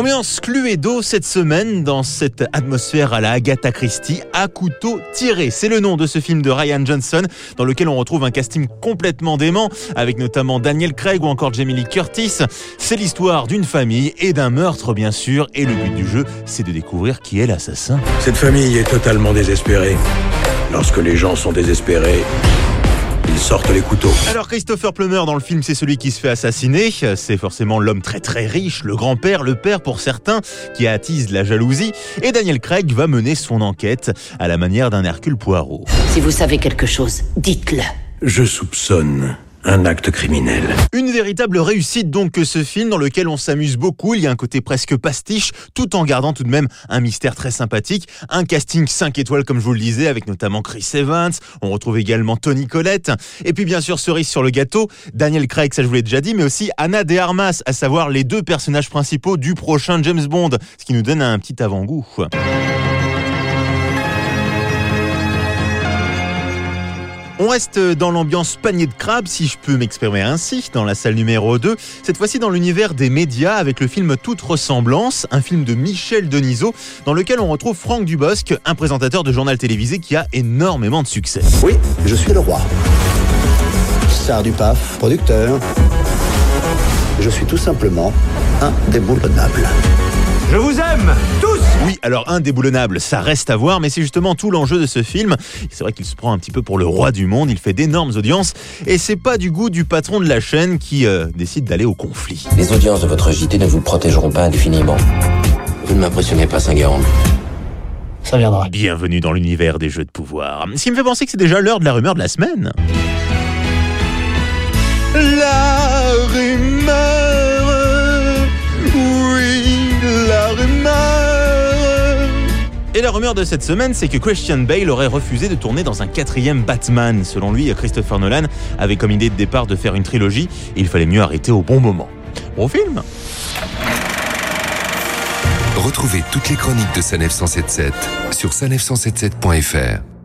Ambiance Cluedo cette semaine dans cette atmosphère à la Agatha Christie à couteau tiré. C'est le nom de ce film de Ryan Johnson dans lequel on retrouve un casting complètement dément avec notamment Daniel Craig ou encore Jamie Lee Curtis. C'est l'histoire d'une famille et d'un meurtre bien sûr et le but du jeu c'est de découvrir qui est l'assassin. Cette famille est totalement désespérée. Lorsque les gens sont désespérés, ils sortent les couteaux. Alors Christopher Plummer dans le film c'est celui qui se fait assassiner, c'est forcément l'homme très très riche, le grand-père, le père pour certains, qui attise la jalousie, et Daniel Craig va mener son enquête à la manière d'un Hercule Poirot. Si vous savez quelque chose, dites-le. Je soupçonne un acte criminel. Une véritable réussite donc que ce film dans lequel on s'amuse beaucoup, il y a un côté presque pastiche tout en gardant tout de même un mystère très sympathique, un casting 5 étoiles comme je vous le disais avec notamment Chris Evans, on retrouve également Tony Collette. Et puis bien sûr cerise sur le gâteau, Daniel Craig ça je vous l'ai déjà dit mais aussi Anna de Armas, à savoir les deux personnages principaux du prochain James Bond, ce qui nous donne un petit avant-goût. On reste dans l'ambiance panier de crabe, si je peux m'exprimer ainsi, dans la salle numéro 2. Cette fois-ci dans l'univers des médias avec le film Toute ressemblance, un film de Michel Denisot, dans lequel on retrouve Franck Dubosc, un présentateur de journal télévisé qui a énormément de succès. Oui, je suis le roi. Star du PAF, producteur. Je suis tout simplement indéboulonnable. Je vous aime tous Oui, alors indéboulonnable, ça reste à voir, mais c'est justement tout l'enjeu de ce film. C'est vrai qu'il se prend un petit peu pour le roi du monde, il fait d'énormes audiences, et c'est pas du goût du patron de la chaîne qui euh, décide d'aller au conflit. Les audiences de votre JT ne vous protégeront pas indéfiniment. Vous ne m'impressionnez pas, Saint-Guérin. Ça viendra. Bienvenue dans l'univers des jeux de pouvoir. Ce qui me fait penser que c'est déjà l'heure de la rumeur de la semaine. La Et la rumeur de cette semaine, c'est que Christian Bale aurait refusé de tourner dans un quatrième Batman. Selon lui, Christopher Nolan avait comme idée de départ de faire une trilogie il fallait mieux arrêter au bon moment. Bon film Retrouvez toutes les chroniques de Sanef 177 sur sanef177.fr.